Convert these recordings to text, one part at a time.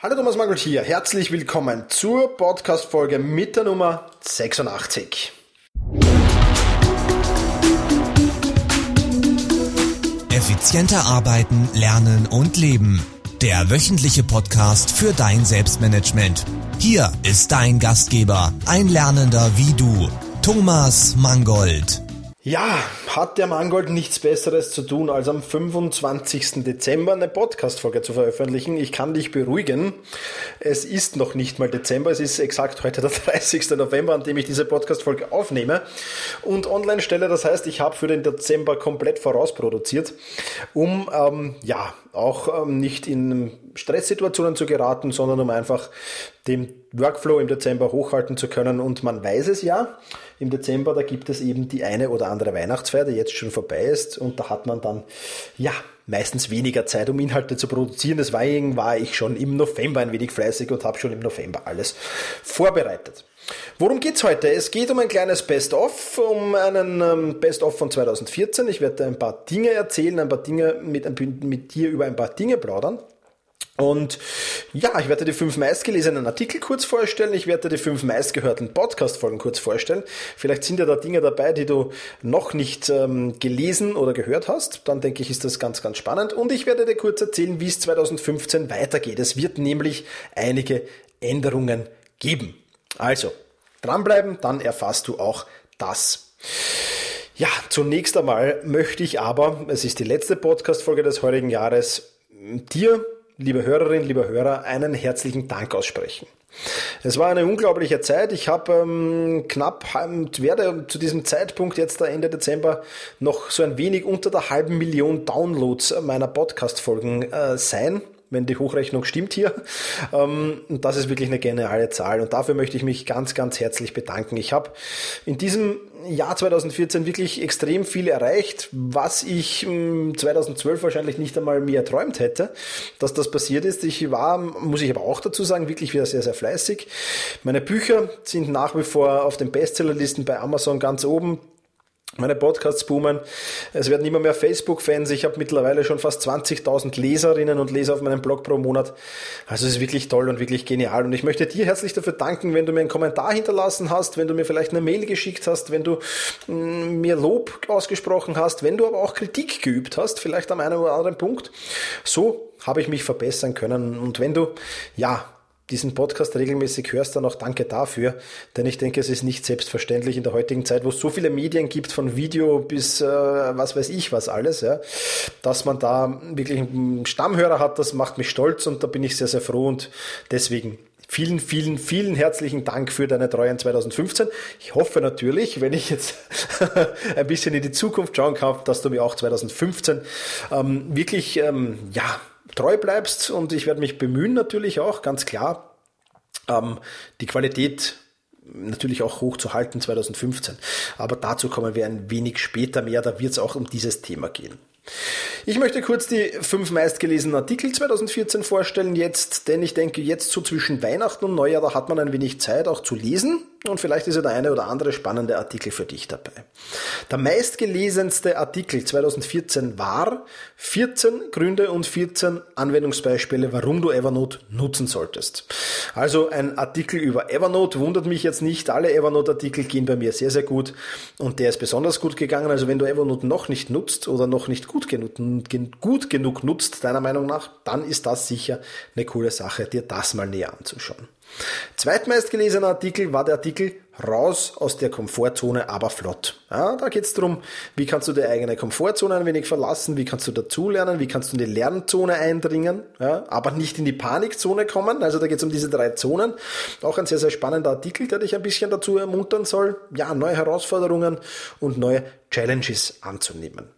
Hallo Thomas Mangold hier, herzlich willkommen zur Podcast-Folge mit der Nummer 86. Effizienter arbeiten, lernen und leben. Der wöchentliche Podcast für dein Selbstmanagement. Hier ist dein Gastgeber, ein Lernender wie du, Thomas Mangold. Ja, hat der Mangold nichts Besseres zu tun, als am 25. Dezember eine Podcast-Folge zu veröffentlichen. Ich kann dich beruhigen. Es ist noch nicht mal Dezember. Es ist exakt heute der 30. November, an dem ich diese Podcast-Folge aufnehme und online stelle. Das heißt, ich habe für den Dezember komplett vorausproduziert, um, ähm, ja, auch ähm, nicht in Stresssituationen zu geraten, sondern um einfach den Workflow im Dezember hochhalten zu können. Und man weiß es ja, im Dezember, da gibt es eben die eine oder andere Weihnachtsfeier, die jetzt schon vorbei ist und da hat man dann, ja, meistens weniger Zeit, um Inhalte zu produzieren. Deswegen war ich schon im November ein wenig fleißig und habe schon im November alles vorbereitet. Worum geht's heute? Es geht um ein kleines Best-of, um einen ähm, Best-of von 2014. Ich werde ein paar Dinge erzählen, ein paar Dinge mit, mit dir über ein paar Dinge plaudern. Und ja, ich werde die fünf meistgelesenen Artikel kurz vorstellen. Ich werde die fünf meistgehörten Podcast-Folgen kurz vorstellen. Vielleicht sind ja da Dinge dabei, die du noch nicht ähm, gelesen oder gehört hast. Dann denke ich, ist das ganz, ganz spannend. Und ich werde dir kurz erzählen, wie es 2015 weitergeht. Es wird nämlich einige Änderungen geben. Also, dranbleiben, dann erfasst du auch das. Ja, zunächst einmal möchte ich aber, es ist die letzte Podcast-Folge des heutigen Jahres, dir liebe Hörerinnen, lieber Hörer, einen herzlichen Dank aussprechen. Es war eine unglaubliche Zeit. Ich habe ähm, knapp werde zu diesem Zeitpunkt jetzt Ende Dezember noch so ein wenig unter der halben Million Downloads meiner Podcast-Folgen äh, sein wenn die Hochrechnung stimmt hier. Ähm, das ist wirklich eine geniale Zahl und dafür möchte ich mich ganz, ganz herzlich bedanken. Ich habe in diesem Jahr 2014 wirklich extrem viel erreicht, was ich 2012 wahrscheinlich nicht einmal mir erträumt hätte, dass das passiert ist. Ich war, muss ich aber auch dazu sagen, wirklich wieder sehr, sehr fleißig. Meine Bücher sind nach wie vor auf den Bestsellerlisten bei Amazon ganz oben meine Podcasts boomen. Es werden immer mehr Facebook-Fans. Ich habe mittlerweile schon fast 20.000 Leserinnen und Leser auf meinem Blog pro Monat. Also es ist wirklich toll und wirklich genial. Und ich möchte dir herzlich dafür danken, wenn du mir einen Kommentar hinterlassen hast, wenn du mir vielleicht eine Mail geschickt hast, wenn du mm, mir Lob ausgesprochen hast, wenn du aber auch Kritik geübt hast, vielleicht am einen oder anderen Punkt. So habe ich mich verbessern können. Und wenn du, ja, diesen Podcast regelmäßig hörst, dann auch danke dafür. Denn ich denke, es ist nicht selbstverständlich in der heutigen Zeit, wo es so viele Medien gibt, von Video bis äh, was weiß ich was alles, ja, dass man da wirklich einen Stammhörer hat, das macht mich stolz und da bin ich sehr, sehr froh und deswegen Vielen, vielen, vielen herzlichen Dank für deine Treue in 2015. Ich hoffe natürlich, wenn ich jetzt ein bisschen in die Zukunft schauen kann, dass du mir auch 2015 ähm, wirklich, ähm, ja, treu bleibst und ich werde mich bemühen natürlich auch, ganz klar, ähm, die Qualität natürlich auch hochzuhalten 2015. Aber dazu kommen wir ein wenig später mehr, da wird es auch um dieses Thema gehen. Ich möchte kurz die fünf meistgelesenen Artikel 2014 vorstellen jetzt, denn ich denke, jetzt so zwischen Weihnachten und Neujahr, da hat man ein wenig Zeit auch zu lesen und vielleicht ist ja der eine oder andere spannende Artikel für dich dabei. Der meistgelesenste Artikel 2014 war 14 Gründe und 14 Anwendungsbeispiele, warum du Evernote nutzen solltest. Also ein Artikel über Evernote wundert mich jetzt nicht. Alle Evernote-Artikel gehen bei mir sehr, sehr gut und der ist besonders gut gegangen. Also wenn du Evernote noch nicht nutzt oder noch nicht gut genug, gut genug nutzt, deiner Meinung nach, dann ist das sicher eine coole Sache, dir das mal näher anzuschauen. Zweitmeistgelesener Artikel war der Artikel Raus aus der Komfortzone, aber flott. Ja, da geht es darum, wie kannst du die eigene Komfortzone ein wenig verlassen, wie kannst du dazulernen, wie kannst du in die Lernzone eindringen, ja, aber nicht in die Panikzone kommen. Also da geht es um diese drei Zonen. Auch ein sehr, sehr spannender Artikel, der dich ein bisschen dazu ermuntern soll, ja, neue Herausforderungen und neue Challenges anzunehmen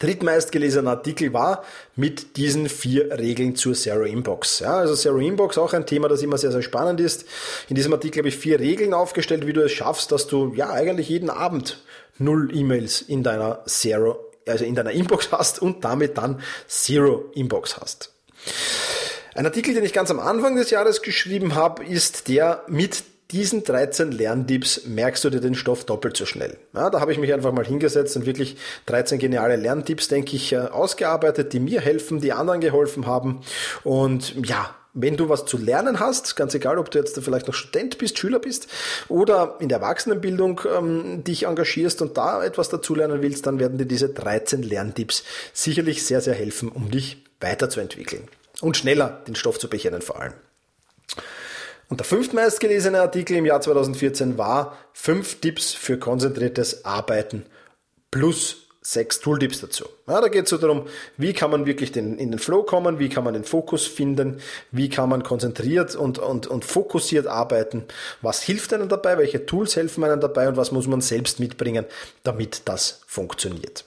drittmeistgelesener Artikel war mit diesen vier Regeln zur Zero Inbox. Ja, also Zero Inbox auch ein Thema, das immer sehr, sehr spannend ist. In diesem Artikel habe ich vier Regeln aufgestellt, wie du es schaffst, dass du ja eigentlich jeden Abend null E-Mails in deiner Zero, also in deiner Inbox hast und damit dann Zero Inbox hast. Ein Artikel, den ich ganz am Anfang des Jahres geschrieben habe, ist der mit diesen 13 Lerntipps merkst du dir den Stoff doppelt so schnell. Ja, da habe ich mich einfach mal hingesetzt und wirklich 13 geniale Lerntipps, denke ich, äh, ausgearbeitet, die mir helfen, die anderen geholfen haben. Und ja, wenn du was zu lernen hast, ganz egal, ob du jetzt vielleicht noch Student bist, Schüler bist oder in der Erwachsenenbildung ähm, dich engagierst und da etwas dazulernen willst, dann werden dir diese 13 Lerntipps sicherlich sehr, sehr helfen, um dich weiterzuentwickeln und schneller den Stoff zu bekennen vor allem. Und der fünftmeistgelesene Artikel im Jahr 2014 war fünf Tipps für konzentriertes Arbeiten plus sechs Tooltips dazu. Ja, da geht es so darum, wie kann man wirklich den, in den Flow kommen, wie kann man den Fokus finden, wie kann man konzentriert und, und, und fokussiert arbeiten, was hilft einem dabei, welche Tools helfen einem dabei und was muss man selbst mitbringen, damit das funktioniert.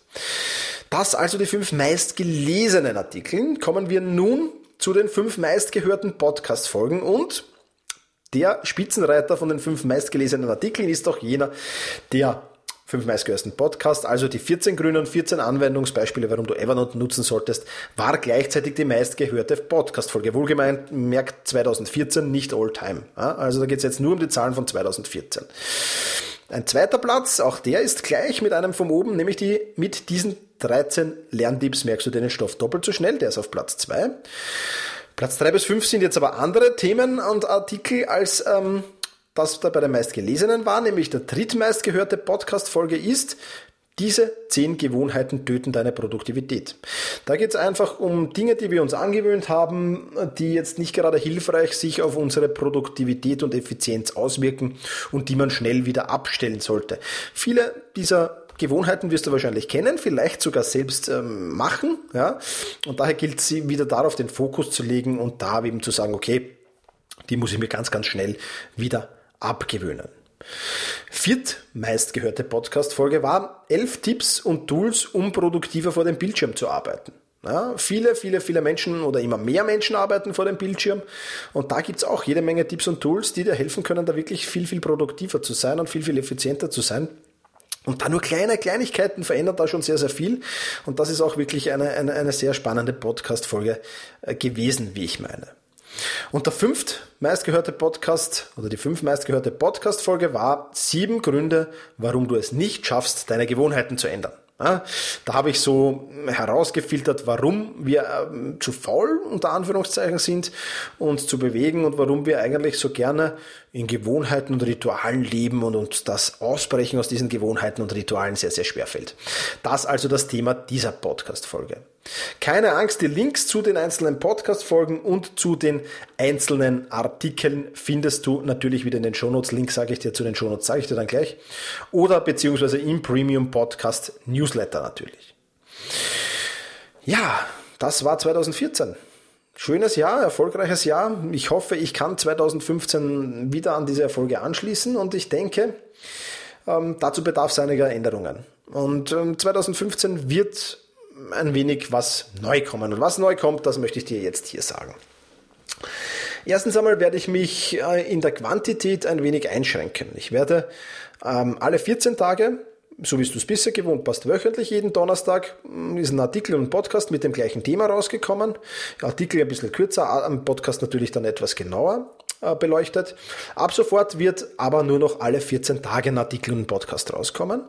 Das also die fünf meistgelesenen Artikel. Kommen wir nun zu den fünf meistgehörten Podcast-Folgen und der Spitzenreiter von den fünf meistgelesenen Artikeln ist auch jener, der fünf meistgehörsten Podcast, also die 14 Grünen, 14 Anwendungsbeispiele, warum du Evernote nutzen solltest, war gleichzeitig die meistgehörte Podcast-Folge. Wohlgemeint, merkt 2014, nicht all time. Also da geht es jetzt nur um die Zahlen von 2014. Ein zweiter Platz, auch der ist gleich mit einem von oben, nämlich die mit diesen 13 Lerntipps merkst du den Stoff doppelt so schnell, der ist auf Platz 2. Platz 3 bis 5 sind jetzt aber andere Themen und Artikel als ähm, das da bei den meistgelesenen war, nämlich der drittmeistgehörte Podcast-Folge ist, diese zehn Gewohnheiten töten deine Produktivität. Da geht es einfach um Dinge, die wir uns angewöhnt haben, die jetzt nicht gerade hilfreich sich auf unsere Produktivität und Effizienz auswirken und die man schnell wieder abstellen sollte. Viele dieser Gewohnheiten wirst du wahrscheinlich kennen, vielleicht sogar selbst ähm, machen, ja. Und daher gilt es wieder darauf, den Fokus zu legen und da eben zu sagen, okay, die muss ich mir ganz, ganz schnell wieder abgewöhnen. Viertmeistgehörte Podcast-Folge war elf Tipps und Tools, um produktiver vor dem Bildschirm zu arbeiten. Ja, viele, viele, viele Menschen oder immer mehr Menschen arbeiten vor dem Bildschirm und da gibt's auch jede Menge Tipps und Tools, die dir helfen können, da wirklich viel, viel produktiver zu sein und viel, viel effizienter zu sein. Und da nur kleine Kleinigkeiten verändern da schon sehr, sehr viel. Und das ist auch wirklich eine, eine, eine sehr spannende Podcast-Folge äh, gewesen, wie ich meine. Und der fünft meistgehörte Podcast oder die fünf meistgehörte Podcast-Folge war sieben Gründe, warum du es nicht schaffst, deine Gewohnheiten zu ändern. Da habe ich so herausgefiltert, warum wir ähm, zu faul unter Anführungszeichen sind, uns zu bewegen und warum wir eigentlich so gerne in Gewohnheiten und Ritualen leben und uns das Ausbrechen aus diesen Gewohnheiten und Ritualen sehr, sehr schwer fällt. Das also das Thema dieser Podcast-Folge. Keine Angst, die Links zu den einzelnen Podcast-Folgen und zu den einzelnen Artikeln findest du natürlich wieder in den Shownotes. Link sage ich dir zu den Shownotes, sage ich dir dann gleich. Oder beziehungsweise im Premium Podcast Newsletter natürlich. Ja, das war 2014. Schönes Jahr, erfolgreiches Jahr. Ich hoffe, ich kann 2015 wieder an diese Erfolge anschließen und ich denke, ähm, dazu bedarf es einiger Änderungen. Und ähm, 2015 wird ein wenig was neu kommen. Und was neu kommt, das möchte ich dir jetzt hier sagen. Erstens einmal werde ich mich äh, in der Quantität ein wenig einschränken. Ich werde ähm, alle 14 Tage, so wie du es bisher gewohnt warst, wöchentlich jeden Donnerstag hm, ist ein Artikel und ein Podcast mit dem gleichen Thema rausgekommen. Artikel ein bisschen kürzer, am Podcast natürlich dann etwas genauer äh, beleuchtet. Ab sofort wird aber nur noch alle 14 Tage ein Artikel und ein Podcast rauskommen.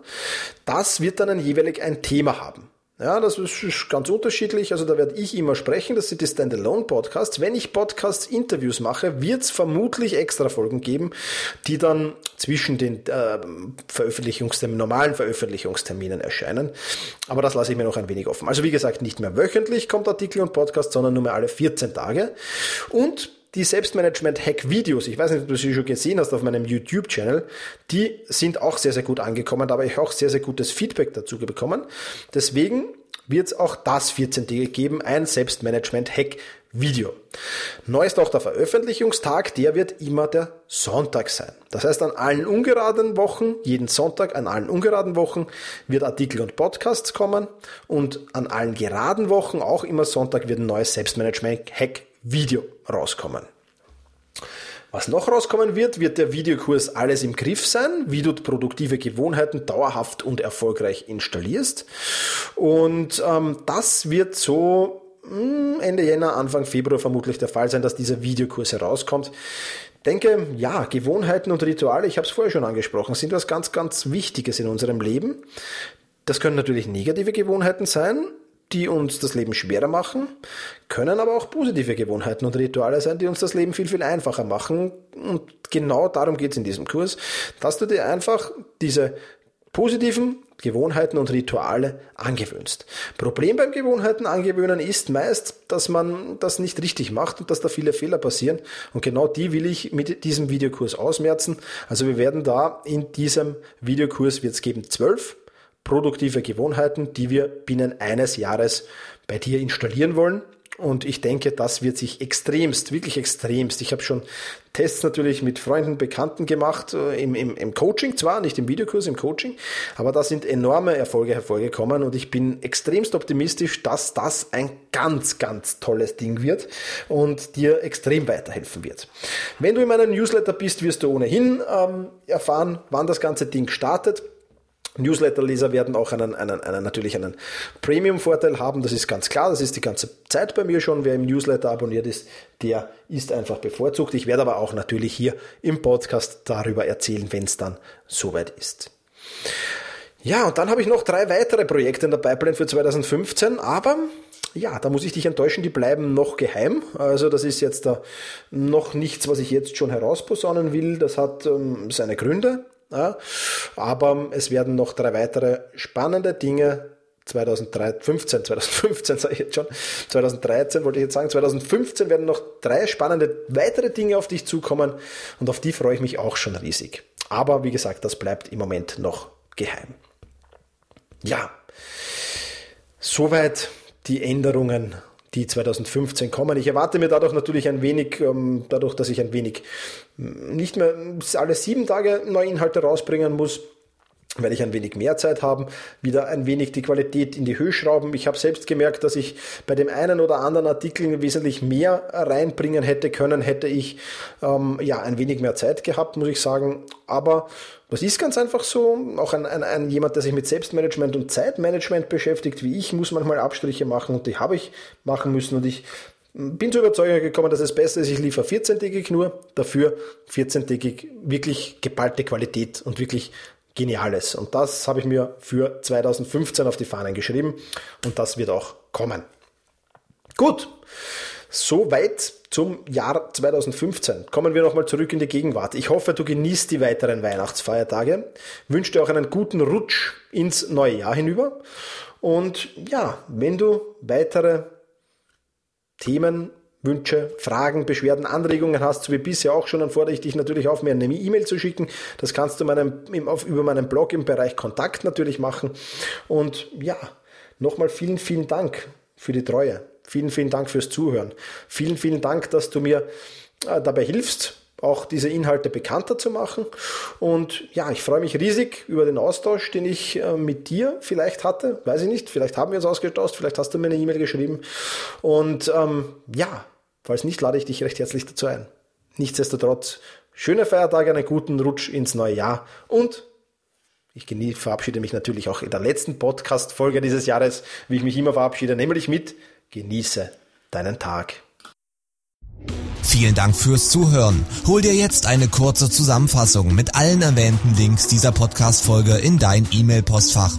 Das wird dann jeweilig ein Thema haben. Ja, das ist ganz unterschiedlich. Also da werde ich immer sprechen. Das sind die Standalone-Podcasts. Wenn ich Podcasts-Interviews mache, wird es vermutlich extra Folgen geben, die dann zwischen den äh, Veröffentlichungsterminen, normalen Veröffentlichungsterminen erscheinen. Aber das lasse ich mir noch ein wenig offen. Also wie gesagt, nicht mehr wöchentlich kommt Artikel und Podcast, sondern nur mehr alle 14 Tage. Und die Selbstmanagement-Hack-Videos, ich weiß nicht, ob du sie schon gesehen hast auf meinem YouTube-Channel, die sind auch sehr, sehr gut angekommen. Da habe ich auch sehr, sehr gutes Feedback dazu bekommen. Deswegen wird es auch das 14. geben, ein Selbstmanagement-Hack-Video. Neu ist auch der Veröffentlichungstag, der wird immer der Sonntag sein. Das heißt, an allen ungeraden Wochen, jeden Sonntag an allen ungeraden Wochen wird Artikel und Podcasts kommen und an allen geraden Wochen, auch immer Sonntag, wird ein neues Selbstmanagement-Hack Video rauskommen. Was noch rauskommen wird, wird der Videokurs Alles im Griff sein, wie du produktive Gewohnheiten dauerhaft und erfolgreich installierst. Und ähm, das wird so hm, Ende Jänner, Anfang Februar vermutlich der Fall sein, dass dieser Videokurs herauskommt. Denke, ja, Gewohnheiten und Rituale, ich habe es vorher schon angesprochen, sind was ganz, ganz Wichtiges in unserem Leben. Das können natürlich negative Gewohnheiten sein, die uns das Leben schwerer machen, können aber auch positive Gewohnheiten und Rituale sein, die uns das Leben viel, viel einfacher machen. Und genau darum geht es in diesem Kurs, dass du dir einfach diese positiven Gewohnheiten und Rituale angewöhnst. Problem beim Gewohnheiten angewöhnen ist meist, dass man das nicht richtig macht und dass da viele Fehler passieren. Und genau die will ich mit diesem Videokurs ausmerzen. Also wir werden da in diesem Videokurs wird es geben zwölf produktive Gewohnheiten, die wir binnen eines Jahres bei dir installieren wollen. Und ich denke, das wird sich extremst, wirklich extremst. Ich habe schon Tests natürlich mit Freunden, Bekannten gemacht, äh, im, im, im Coaching zwar, nicht im Videokurs, im Coaching, aber da sind enorme Erfolge hervorgekommen und ich bin extremst optimistisch, dass das ein ganz, ganz tolles Ding wird und dir extrem weiterhelfen wird. Wenn du in meinem Newsletter bist, wirst du ohnehin ähm, erfahren, wann das ganze Ding startet. Newsletter-Leser werden auch einen, einen, einen, natürlich einen Premium-Vorteil haben, das ist ganz klar, das ist die ganze Zeit bei mir schon. Wer im Newsletter abonniert ist, der ist einfach bevorzugt. Ich werde aber auch natürlich hier im Podcast darüber erzählen, wenn es dann soweit ist. Ja, und dann habe ich noch drei weitere Projekte in der Pipeline für 2015, aber ja, da muss ich dich enttäuschen, die bleiben noch geheim. Also das ist jetzt da noch nichts, was ich jetzt schon herausposaunen will. Das hat ähm, seine Gründe. Ja, aber es werden noch drei weitere spannende Dinge 2015, 2015 sage ich jetzt schon, 2013 wollte ich jetzt sagen, 2015 werden noch drei spannende weitere Dinge auf dich zukommen und auf die freue ich mich auch schon riesig. Aber wie gesagt, das bleibt im Moment noch geheim. Ja, soweit die Änderungen die 2015 kommen. Ich erwarte mir dadurch natürlich ein wenig, ähm, dadurch, dass ich ein wenig nicht mehr alle sieben Tage neue Inhalte rausbringen muss, werde ich ein wenig mehr Zeit haben, wieder ein wenig die Qualität in die Höhe schrauben. Ich habe selbst gemerkt, dass ich bei dem einen oder anderen Artikel wesentlich mehr reinbringen hätte können, hätte ich ähm, ja ein wenig mehr Zeit gehabt, muss ich sagen. Aber das ist ganz einfach so. Auch ein, ein, ein jemand, der sich mit Selbstmanagement und Zeitmanagement beschäftigt, wie ich, muss manchmal Abstriche machen und die habe ich machen müssen und ich bin zur Überzeugung gekommen, dass es besser ist, ich liefere 14-tägig nur, dafür 14-tägig wirklich geballte Qualität und wirklich Geniales. Und das habe ich mir für 2015 auf die Fahnen geschrieben und das wird auch kommen. Gut, soweit zum Jahr 2015. Kommen wir nochmal zurück in die Gegenwart. Ich hoffe, du genießt die weiteren Weihnachtsfeiertage, wünsche dir auch einen guten Rutsch ins neue Jahr hinüber. Und ja, wenn du weitere Themen Wünsche, Fragen, Beschwerden, Anregungen hast, so wie bisher auch schon, dann fordere ich dich natürlich auf, mir eine E-Mail zu schicken. Das kannst du meinem, auf, über meinen Blog im Bereich Kontakt natürlich machen. Und ja, nochmal vielen, vielen Dank für die Treue. Vielen, vielen Dank fürs Zuhören. Vielen, vielen Dank, dass du mir äh, dabei hilfst, auch diese Inhalte bekannter zu machen. Und ja, ich freue mich riesig über den Austausch, den ich äh, mit dir vielleicht hatte. Weiß ich nicht, vielleicht haben wir uns ausgetauscht, vielleicht hast du mir eine E-Mail geschrieben. Und ähm, ja, Falls nicht, lade ich dich recht herzlich dazu ein. Nichtsdestotrotz, schöne Feiertage, einen guten Rutsch ins neue Jahr und ich genieße, verabschiede mich natürlich auch in der letzten Podcast-Folge dieses Jahres, wie ich mich immer verabschiede, nämlich mit Genieße deinen Tag. Vielen Dank fürs Zuhören. Hol dir jetzt eine kurze Zusammenfassung mit allen erwähnten Links dieser Podcast-Folge in dein E-Mail-Postfach.